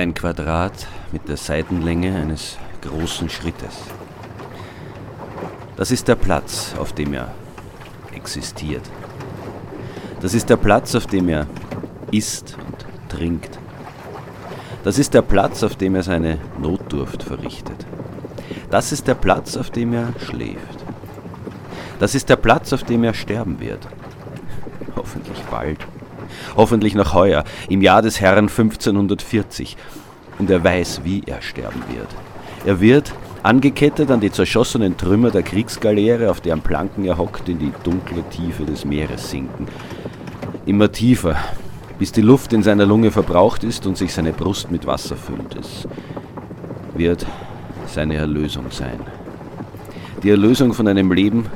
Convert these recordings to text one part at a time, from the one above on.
Ein Quadrat mit der Seitenlänge eines großen Schrittes. Das ist der Platz, auf dem er existiert. Das ist der Platz, auf dem er isst und trinkt. Das ist der Platz, auf dem er seine Notdurft verrichtet. Das ist der Platz, auf dem er schläft. Das ist der Platz, auf dem er sterben wird. Hoffentlich bald. Hoffentlich noch heuer, im Jahr des Herrn 1540. Und er weiß, wie er sterben wird. Er wird, angekettet an die zerschossenen Trümmer der Kriegsgaleere, auf deren Planken er hockt, in die dunkle Tiefe des Meeres sinken. Immer tiefer, bis die Luft in seiner Lunge verbraucht ist und sich seine Brust mit Wasser füllt. Es wird seine Erlösung sein. Die Erlösung von einem Leben,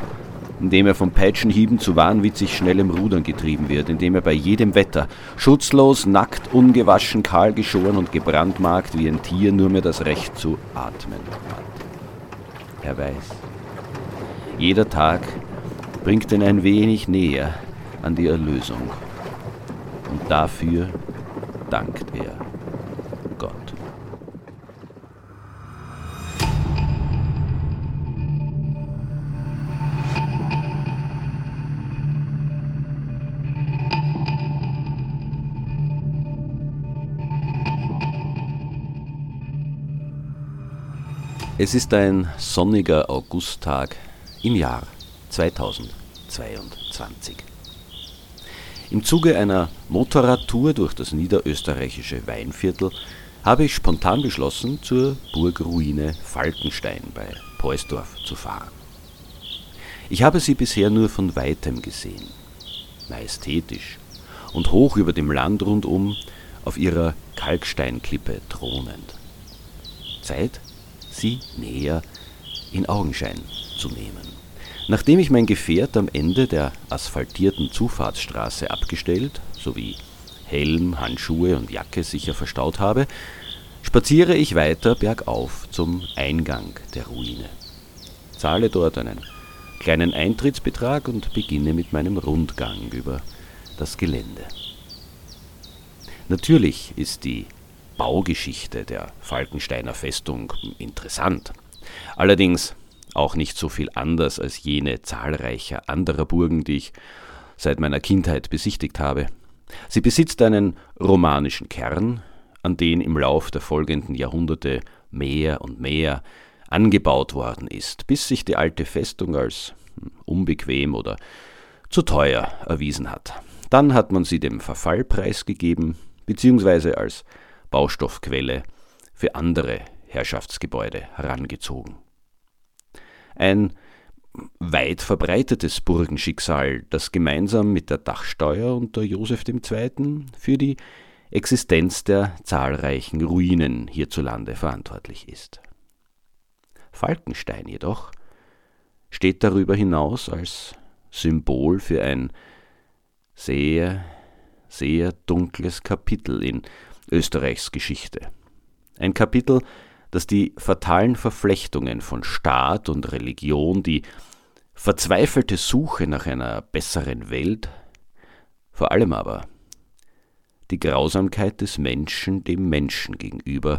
indem er von Peitschenhieben zu wahnwitzig schnellem Rudern getrieben wird, indem er bei jedem Wetter, schutzlos, nackt, ungewaschen, kahl geschoren und gebrandmarkt wie ein Tier nur mehr das Recht zu atmen hat. Er weiß, jeder Tag bringt ihn ein wenig näher an die Erlösung. Und dafür dankt er Es ist ein sonniger Augusttag im Jahr 2022. Im Zuge einer Motorradtour durch das niederösterreichische Weinviertel habe ich spontan beschlossen, zur Burgruine Falkenstein bei Poesdorf zu fahren. Ich habe sie bisher nur von weitem gesehen, majestätisch und hoch über dem Land rundum auf ihrer Kalksteinklippe thronend. Zeit sie näher in Augenschein zu nehmen. Nachdem ich mein Gefährt am Ende der asphaltierten Zufahrtsstraße abgestellt sowie Helm, Handschuhe und Jacke sicher verstaut habe, spaziere ich weiter bergauf zum Eingang der Ruine. Zahle dort einen kleinen Eintrittsbetrag und beginne mit meinem Rundgang über das Gelände. Natürlich ist die Baugeschichte der Falkensteiner Festung interessant. Allerdings auch nicht so viel anders als jene zahlreicher anderer Burgen, die ich seit meiner Kindheit besichtigt habe. Sie besitzt einen romanischen Kern, an den im Lauf der folgenden Jahrhunderte mehr und mehr angebaut worden ist, bis sich die alte Festung als unbequem oder zu teuer erwiesen hat. Dann hat man sie dem Verfall preisgegeben, beziehungsweise als Baustoffquelle für andere Herrschaftsgebäude herangezogen. Ein weit verbreitetes Burgenschicksal, das gemeinsam mit der Dachsteuer unter Joseph II. für die Existenz der zahlreichen Ruinen hierzulande verantwortlich ist. Falkenstein jedoch steht darüber hinaus als Symbol für ein sehr, sehr dunkles Kapitel in Österreichs Geschichte. Ein Kapitel, das die fatalen Verflechtungen von Staat und Religion, die verzweifelte Suche nach einer besseren Welt, vor allem aber die Grausamkeit des Menschen dem Menschen gegenüber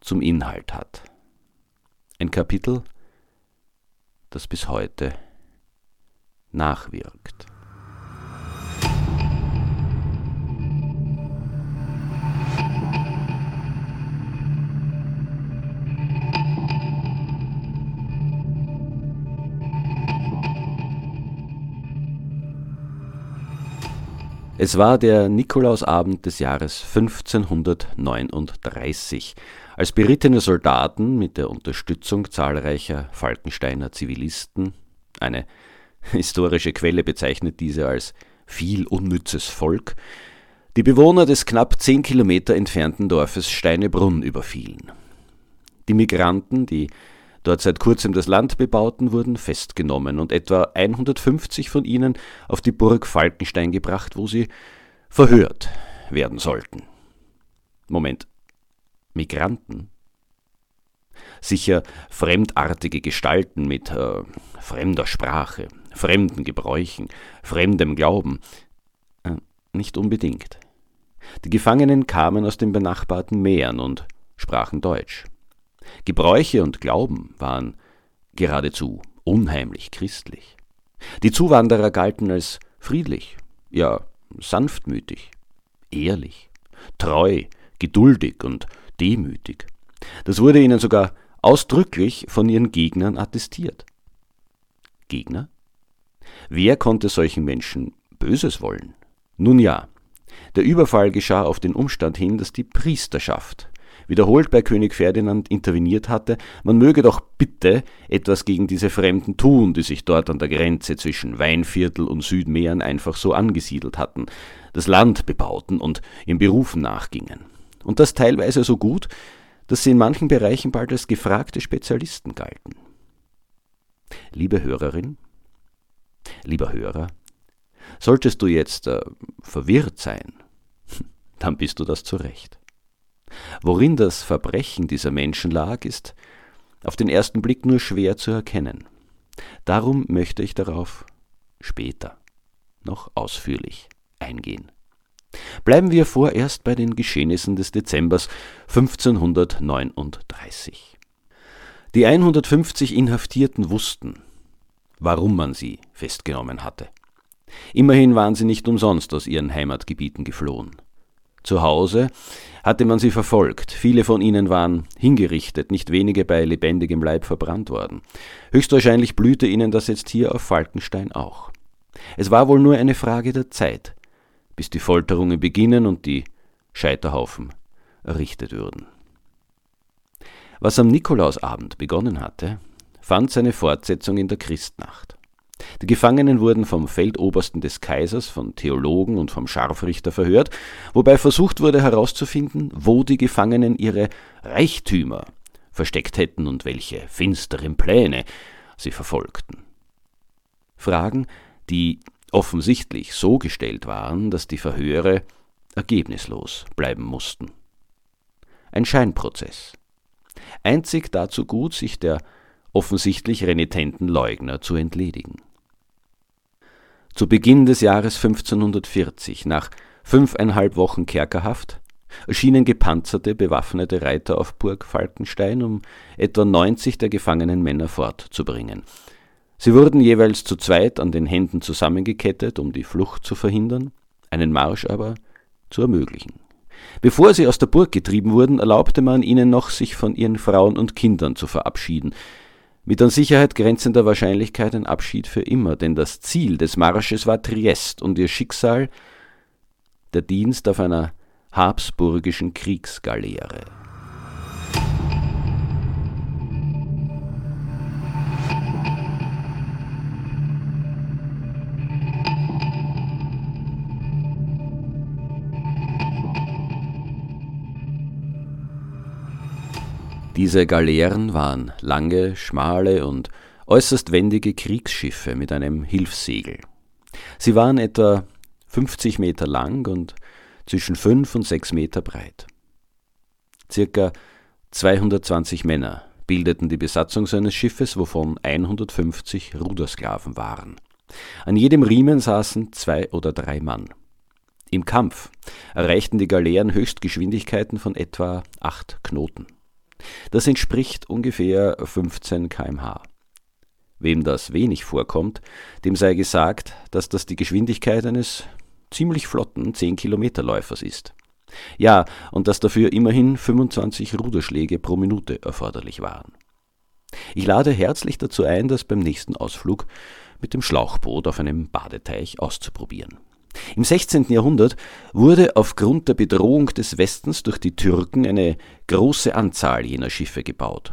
zum Inhalt hat. Ein Kapitel, das bis heute nachwirkt. Es war der Nikolausabend des Jahres 1539, als berittene Soldaten mit der Unterstützung zahlreicher Falkensteiner Zivilisten eine historische Quelle bezeichnet diese als viel unnützes Volk, die Bewohner des knapp zehn Kilometer entfernten Dorfes Steinebrunn überfielen. Die Migranten, die dort seit kurzem das Land bebauten, wurden festgenommen und etwa 150 von ihnen auf die Burg Falkenstein gebracht, wo sie verhört werden sollten. Moment. Migranten? Sicher fremdartige Gestalten mit äh, fremder Sprache, fremden Gebräuchen, fremdem Glauben. Äh, nicht unbedingt. Die Gefangenen kamen aus den benachbarten Meeren und sprachen Deutsch. Gebräuche und Glauben waren geradezu unheimlich christlich. Die Zuwanderer galten als friedlich, ja sanftmütig, ehrlich, treu, geduldig und demütig. Das wurde ihnen sogar ausdrücklich von ihren Gegnern attestiert. Gegner? Wer konnte solchen Menschen Böses wollen? Nun ja, der Überfall geschah auf den Umstand hin, dass die Priesterschaft wiederholt bei König Ferdinand interveniert hatte, man möge doch bitte etwas gegen diese Fremden tun, die sich dort an der Grenze zwischen Weinviertel und Südmähren einfach so angesiedelt hatten, das Land bebauten und ihren Berufen nachgingen. Und das teilweise so gut, dass sie in manchen Bereichen bald als gefragte Spezialisten galten. Liebe Hörerin, lieber Hörer, solltest du jetzt äh, verwirrt sein, dann bist du das zu Recht. Worin das Verbrechen dieser Menschen lag, ist auf den ersten Blick nur schwer zu erkennen. Darum möchte ich darauf später noch ausführlich eingehen. Bleiben wir vorerst bei den Geschehnissen des Dezembers 1539. Die 150 Inhaftierten wussten, warum man sie festgenommen hatte. Immerhin waren sie nicht umsonst aus ihren Heimatgebieten geflohen. Zu Hause hatte man sie verfolgt, viele von ihnen waren hingerichtet, nicht wenige bei lebendigem Leib verbrannt worden. Höchstwahrscheinlich blühte ihnen das jetzt hier auf Falkenstein auch. Es war wohl nur eine Frage der Zeit, bis die Folterungen beginnen und die Scheiterhaufen errichtet würden. Was am Nikolausabend begonnen hatte, fand seine Fortsetzung in der Christnacht. Die Gefangenen wurden vom Feldobersten des Kaisers, von Theologen und vom Scharfrichter verhört, wobei versucht wurde herauszufinden, wo die Gefangenen ihre Reichtümer versteckt hätten und welche finsteren Pläne sie verfolgten. Fragen, die offensichtlich so gestellt waren, dass die Verhöre ergebnislos bleiben mussten. Ein Scheinprozess. Einzig dazu gut, sich der offensichtlich renitenten Leugner zu entledigen. Zu Beginn des Jahres 1540, nach fünfeinhalb Wochen Kerkerhaft, erschienen gepanzerte, bewaffnete Reiter auf Burg Falkenstein, um etwa 90 der gefangenen Männer fortzubringen. Sie wurden jeweils zu zweit an den Händen zusammengekettet, um die Flucht zu verhindern, einen Marsch aber zu ermöglichen. Bevor sie aus der Burg getrieben wurden, erlaubte man ihnen noch, sich von ihren Frauen und Kindern zu verabschieden, mit an Sicherheit grenzender Wahrscheinlichkeit ein Abschied für immer, denn das Ziel des Marsches war Triest und ihr Schicksal der Dienst auf einer habsburgischen Kriegsgaleere. Diese Galeeren waren lange, schmale und äußerst wendige Kriegsschiffe mit einem Hilfssegel. Sie waren etwa 50 Meter lang und zwischen 5 und 6 Meter breit. Circa 220 Männer bildeten die Besatzung seines Schiffes, wovon 150 Rudersklaven waren. An jedem Riemen saßen zwei oder drei Mann. Im Kampf erreichten die Galeeren Höchstgeschwindigkeiten von etwa acht Knoten. Das entspricht ungefähr 15 kmh. Wem das wenig vorkommt, dem sei gesagt, dass das die Geschwindigkeit eines ziemlich flotten 10-Kilometer-Läufers ist. Ja, und dass dafür immerhin 25 Ruderschläge pro Minute erforderlich waren. Ich lade herzlich dazu ein, das beim nächsten Ausflug mit dem Schlauchboot auf einem Badeteich auszuprobieren. Im 16. Jahrhundert wurde aufgrund der Bedrohung des Westens durch die Türken eine große Anzahl jener Schiffe gebaut.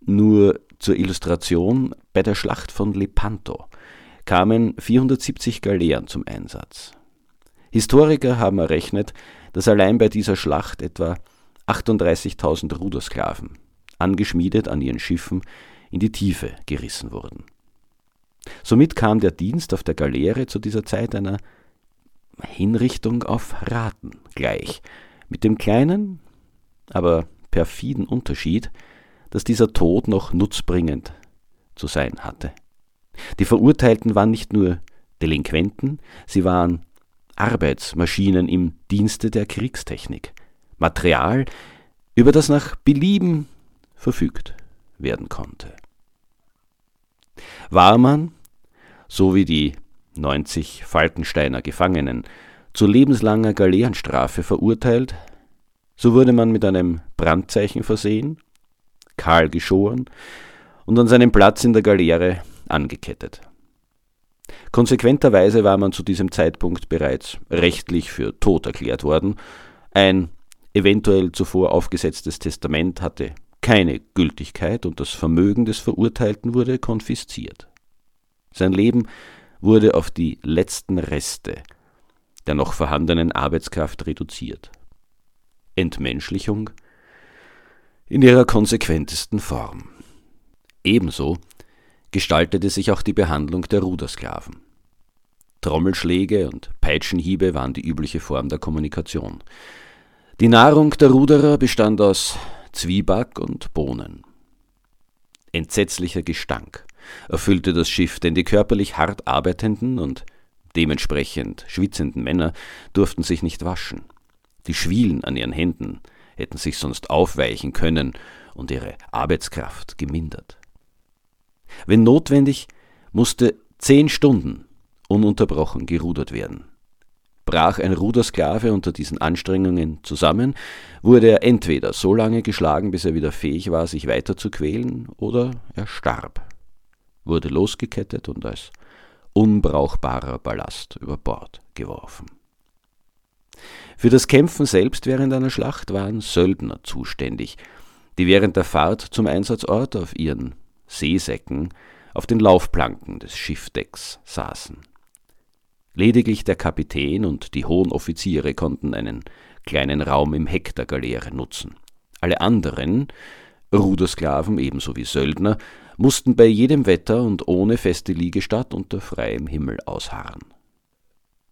Nur zur Illustration, bei der Schlacht von Lepanto kamen 470 Galeeren zum Einsatz. Historiker haben errechnet, dass allein bei dieser Schlacht etwa 38.000 Rudersklaven, angeschmiedet an ihren Schiffen, in die Tiefe gerissen wurden. Somit kam der Dienst auf der Galeere zu dieser Zeit einer Hinrichtung auf Raten gleich, mit dem kleinen, aber perfiden Unterschied, dass dieser Tod noch nutzbringend zu sein hatte. Die Verurteilten waren nicht nur Delinquenten, sie waren Arbeitsmaschinen im Dienste der Kriegstechnik, Material, über das nach Belieben verfügt werden konnte. War man, so wie die 90 Falkensteiner Gefangenen, zu lebenslanger Galeerenstrafe verurteilt, so wurde man mit einem Brandzeichen versehen, kahl geschoren und an seinem Platz in der Galeere angekettet. Konsequenterweise war man zu diesem Zeitpunkt bereits rechtlich für tot erklärt worden, ein eventuell zuvor aufgesetztes Testament hatte keine Gültigkeit und das Vermögen des Verurteilten wurde konfisziert. Sein Leben wurde auf die letzten Reste der noch vorhandenen Arbeitskraft reduziert. Entmenschlichung in ihrer konsequentesten Form. Ebenso gestaltete sich auch die Behandlung der Rudersklaven. Trommelschläge und Peitschenhiebe waren die übliche Form der Kommunikation. Die Nahrung der Ruderer bestand aus Zwieback und Bohnen. Entsetzlicher Gestank erfüllte das Schiff, denn die körperlich hart arbeitenden und dementsprechend schwitzenden Männer durften sich nicht waschen. Die Schwielen an ihren Händen hätten sich sonst aufweichen können und ihre Arbeitskraft gemindert. Wenn notwendig, musste zehn Stunden ununterbrochen gerudert werden. Brach ein Rudersklave unter diesen Anstrengungen zusammen, wurde er entweder so lange geschlagen, bis er wieder fähig war, sich weiter zu quälen, oder er starb, wurde losgekettet und als unbrauchbarer Ballast über Bord geworfen. Für das Kämpfen selbst während einer Schlacht waren Söldner zuständig, die während der Fahrt zum Einsatzort auf ihren Seesäcken auf den Laufplanken des Schiffdecks saßen. Lediglich der Kapitän und die hohen Offiziere konnten einen kleinen Raum im Heck der Galeere nutzen. Alle anderen, Rudersklaven ebenso wie Söldner, mussten bei jedem Wetter und ohne feste Liegestatt unter freiem Himmel ausharren.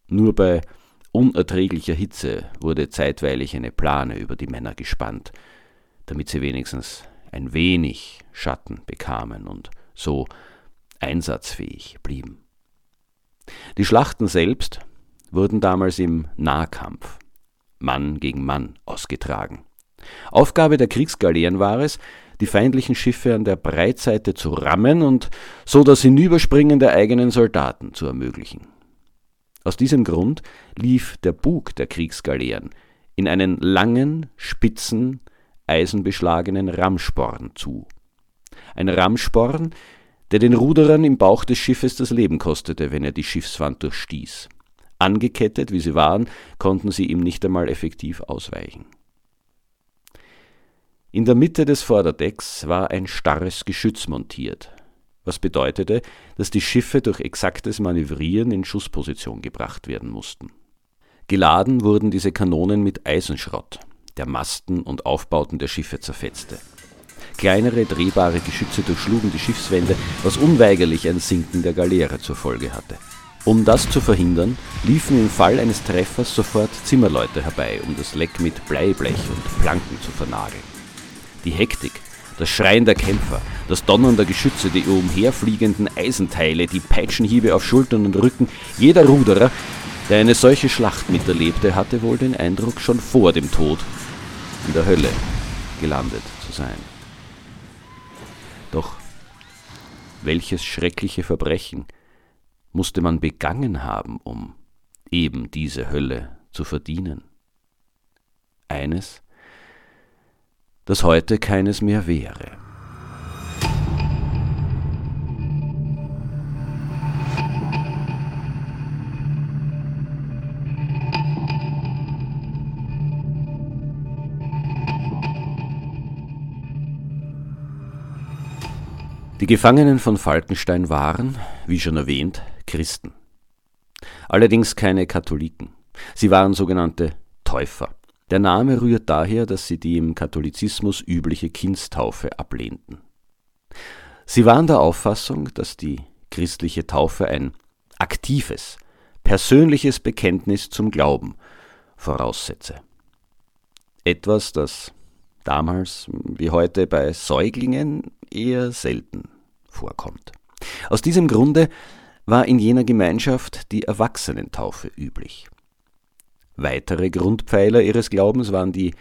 Nur bei unerträglicher Hitze wurde zeitweilig eine Plane über die Männer gespannt, damit sie wenigstens ein wenig Schatten bekamen und so einsatzfähig blieben. Die Schlachten selbst wurden damals im Nahkampf, Mann gegen Mann, ausgetragen. Aufgabe der Kriegsgaleeren war es, die feindlichen Schiffe an der Breitseite zu rammen und so das Hinüberspringen der eigenen Soldaten zu ermöglichen. Aus diesem Grund lief der Bug der Kriegsgaleeren in einen langen, spitzen, eisenbeschlagenen Rammsporn zu. Ein Rammsporn, der den Ruderern im Bauch des Schiffes das Leben kostete, wenn er die Schiffswand durchstieß. Angekettet, wie sie waren, konnten sie ihm nicht einmal effektiv ausweichen. In der Mitte des Vorderdecks war ein starres Geschütz montiert, was bedeutete, dass die Schiffe durch exaktes Manövrieren in Schussposition gebracht werden mussten. Geladen wurden diese Kanonen mit Eisenschrott, der Masten und Aufbauten der Schiffe zerfetzte. Kleinere drehbare Geschütze durchschlugen die Schiffswände, was unweigerlich ein Sinken der Galeere zur Folge hatte. Um das zu verhindern, liefen im Fall eines Treffers sofort Zimmerleute herbei, um das Leck mit Bleiblech und Planken zu vernageln. Die Hektik, das Schreien der Kämpfer, das Donnern der Geschütze, die umherfliegenden Eisenteile, die Peitschenhiebe auf Schultern und Rücken, jeder Ruderer, der eine solche Schlacht miterlebte, hatte wohl den Eindruck, schon vor dem Tod in der Hölle gelandet zu sein. Welches schreckliche Verbrechen musste man begangen haben, um eben diese Hölle zu verdienen? Eines, das heute keines mehr wäre. Die Gefangenen von Falkenstein waren, wie schon erwähnt, Christen. Allerdings keine Katholiken. Sie waren sogenannte Täufer. Der Name rührt daher, dass sie die im Katholizismus übliche Kindstaufe ablehnten. Sie waren der Auffassung, dass die christliche Taufe ein aktives, persönliches Bekenntnis zum Glauben voraussetze. Etwas, das damals wie heute bei Säuglingen eher selten vorkommt. Aus diesem Grunde war in jener Gemeinschaft die Erwachsenentaufe üblich. Weitere Grundpfeiler ihres Glaubens waren die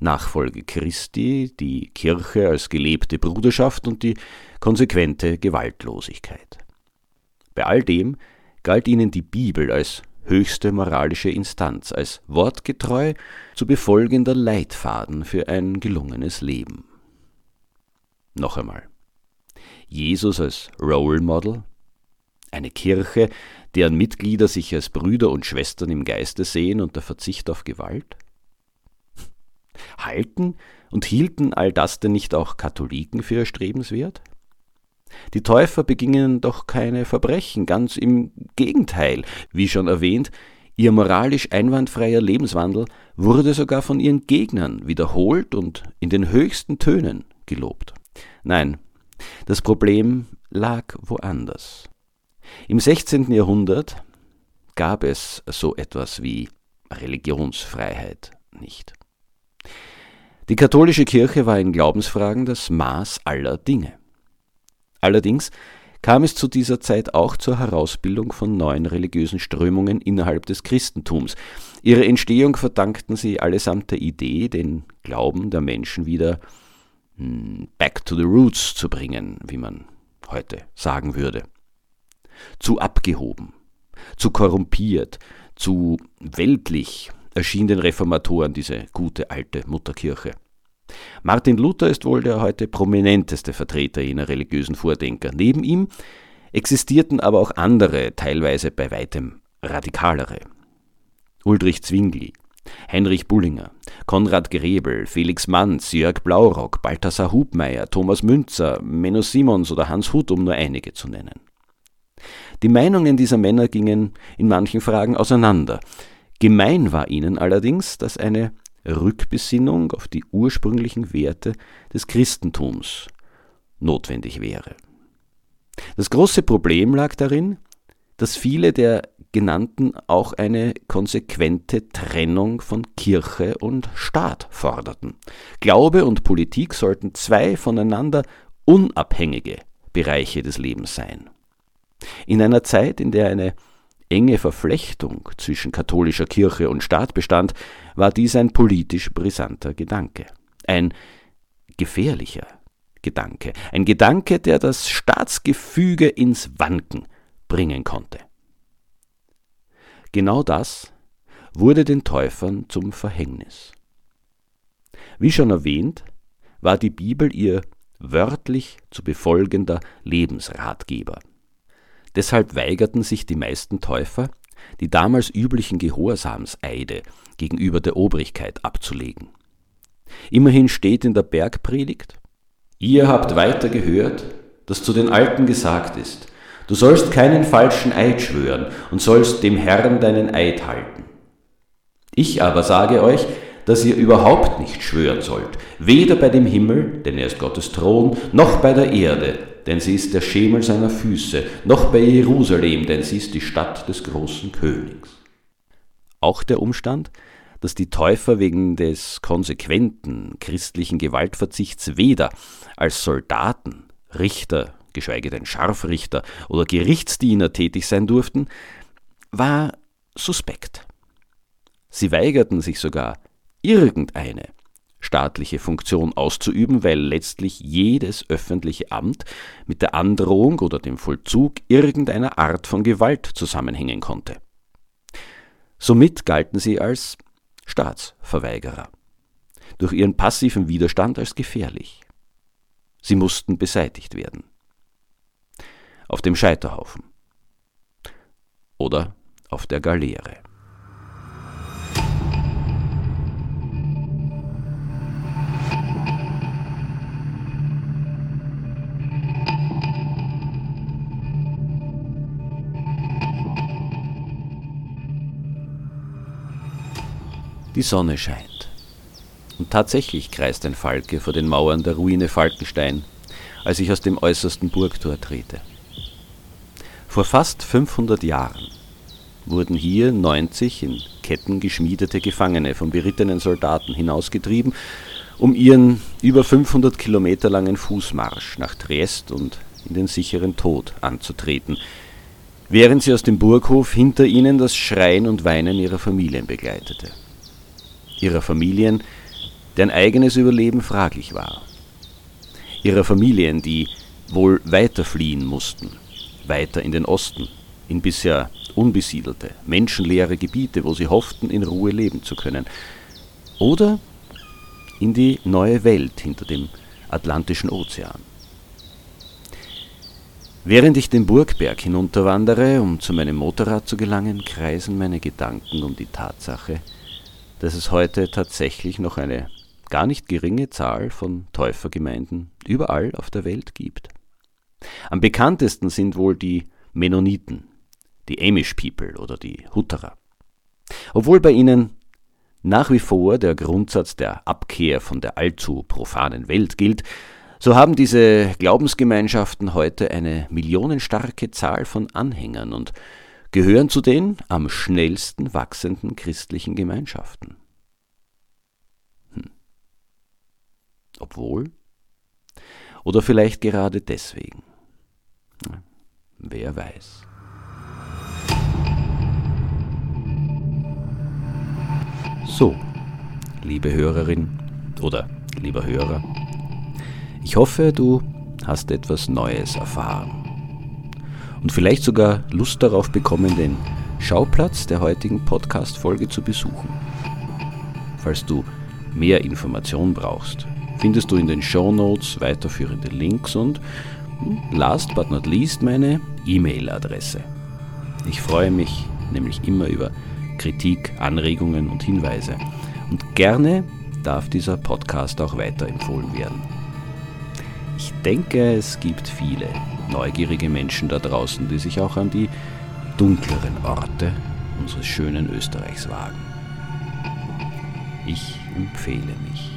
Nachfolge Christi, die Kirche als gelebte Bruderschaft und die konsequente Gewaltlosigkeit. Bei all dem galt ihnen die Bibel als höchste moralische Instanz, als wortgetreu zu befolgender Leitfaden für ein gelungenes Leben. Noch einmal. Jesus als Role Model, eine Kirche, deren Mitglieder sich als Brüder und Schwestern im Geiste sehen und der Verzicht auf Gewalt? Halten und hielten all das denn nicht auch Katholiken für erstrebenswert? Die Täufer begingen doch keine Verbrechen, ganz im Gegenteil. Wie schon erwähnt, ihr moralisch einwandfreier Lebenswandel wurde sogar von ihren Gegnern wiederholt und in den höchsten Tönen gelobt. Nein, das Problem lag woanders. Im 16. Jahrhundert gab es so etwas wie Religionsfreiheit nicht. Die katholische Kirche war in Glaubensfragen das Maß aller Dinge. Allerdings kam es zu dieser Zeit auch zur Herausbildung von neuen religiösen Strömungen innerhalb des Christentums. Ihre Entstehung verdankten sie allesamt der Idee, den Glauben der Menschen wieder hm, back to the roots zu bringen, wie man heute sagen würde. Zu abgehoben, zu korrumpiert, zu weltlich erschien den Reformatoren diese gute alte Mutterkirche. Martin Luther ist wohl der heute prominenteste Vertreter jener religiösen Vordenker. Neben ihm existierten aber auch andere, teilweise bei weitem radikalere. Ulrich Zwingli, Heinrich Bullinger, Konrad Grebel, Felix Manz, Jörg Blaurock, Balthasar Hubmeier, Thomas Münzer, Menno Simons oder Hans Huth, um nur einige zu nennen. Die Meinungen dieser Männer gingen in manchen Fragen auseinander. Gemein war ihnen allerdings, dass eine Rückbesinnung auf die ursprünglichen Werte des Christentums notwendig wäre. Das große Problem lag darin, dass viele der genannten auch eine konsequente Trennung von Kirche und Staat forderten. Glaube und Politik sollten zwei voneinander unabhängige Bereiche des Lebens sein. In einer Zeit, in der eine enge Verflechtung zwischen katholischer Kirche und Staat bestand, war dies ein politisch brisanter Gedanke. Ein gefährlicher Gedanke. Ein Gedanke, der das Staatsgefüge ins Wanken bringen konnte. Genau das wurde den Täufern zum Verhängnis. Wie schon erwähnt, war die Bibel ihr wörtlich zu befolgender Lebensratgeber. Deshalb weigerten sich die meisten Täufer, die damals üblichen Gehorsamseide gegenüber der Obrigkeit abzulegen. Immerhin steht in der Bergpredigt, Ihr habt weiter gehört, dass zu den Alten gesagt ist, du sollst keinen falschen Eid schwören und sollst dem Herrn deinen Eid halten. Ich aber sage euch, dass ihr überhaupt nicht schwören sollt, weder bei dem Himmel, denn er ist Gottes Thron, noch bei der Erde, denn sie ist der Schemel seiner Füße, noch bei Jerusalem, denn sie ist die Stadt des großen Königs. Auch der Umstand, dass die Täufer wegen des konsequenten christlichen Gewaltverzichts weder als Soldaten, Richter, geschweige denn Scharfrichter oder Gerichtsdiener tätig sein durften, war suspekt. Sie weigerten sich sogar, irgendeine staatliche Funktion auszuüben, weil letztlich jedes öffentliche Amt mit der Androhung oder dem Vollzug irgendeiner Art von Gewalt zusammenhängen konnte. Somit galten sie als Staatsverweigerer, durch ihren passiven Widerstand als gefährlich. Sie mussten beseitigt werden. Auf dem Scheiterhaufen oder auf der Galeere. Die Sonne scheint. Und tatsächlich kreist ein Falke vor den Mauern der Ruine Falkenstein, als ich aus dem äußersten Burgtor trete. Vor fast 500 Jahren wurden hier 90 in Ketten geschmiedete Gefangene von berittenen Soldaten hinausgetrieben, um ihren über 500 Kilometer langen Fußmarsch nach Triest und in den sicheren Tod anzutreten, während sie aus dem Burghof hinter ihnen das Schreien und Weinen ihrer Familien begleitete. Ihrer Familien, deren eigenes Überleben fraglich war. Ihrer Familien, die wohl weiter fliehen mussten, weiter in den Osten, in bisher unbesiedelte, menschenleere Gebiete, wo sie hofften, in Ruhe leben zu können. Oder in die neue Welt hinter dem Atlantischen Ozean. Während ich den Burgberg hinunterwandere, um zu meinem Motorrad zu gelangen, kreisen meine Gedanken um die Tatsache, dass es heute tatsächlich noch eine gar nicht geringe Zahl von Täufergemeinden überall auf der Welt gibt. Am bekanntesten sind wohl die Mennoniten, die Amish People oder die Hutterer. Obwohl bei ihnen nach wie vor der Grundsatz der Abkehr von der allzu profanen Welt gilt, so haben diese Glaubensgemeinschaften heute eine millionenstarke Zahl von Anhängern und gehören zu den am schnellsten wachsenden christlichen Gemeinschaften. Hm. Obwohl? Oder vielleicht gerade deswegen? Wer weiß. So, liebe Hörerin oder lieber Hörer, ich hoffe, du hast etwas Neues erfahren und vielleicht sogar Lust darauf bekommen, den Schauplatz der heutigen Podcast-Folge zu besuchen. Falls du mehr Informationen brauchst, findest du in den Show Notes weiterführende Links und hm, last but not least meine E-Mail-Adresse. Ich freue mich nämlich immer über Kritik, Anregungen und Hinweise. Und gerne darf dieser Podcast auch weiterempfohlen werden. Ich denke, es gibt viele neugierige Menschen da draußen, die sich auch an die dunkleren Orte unseres schönen Österreichs wagen. Ich empfehle mich.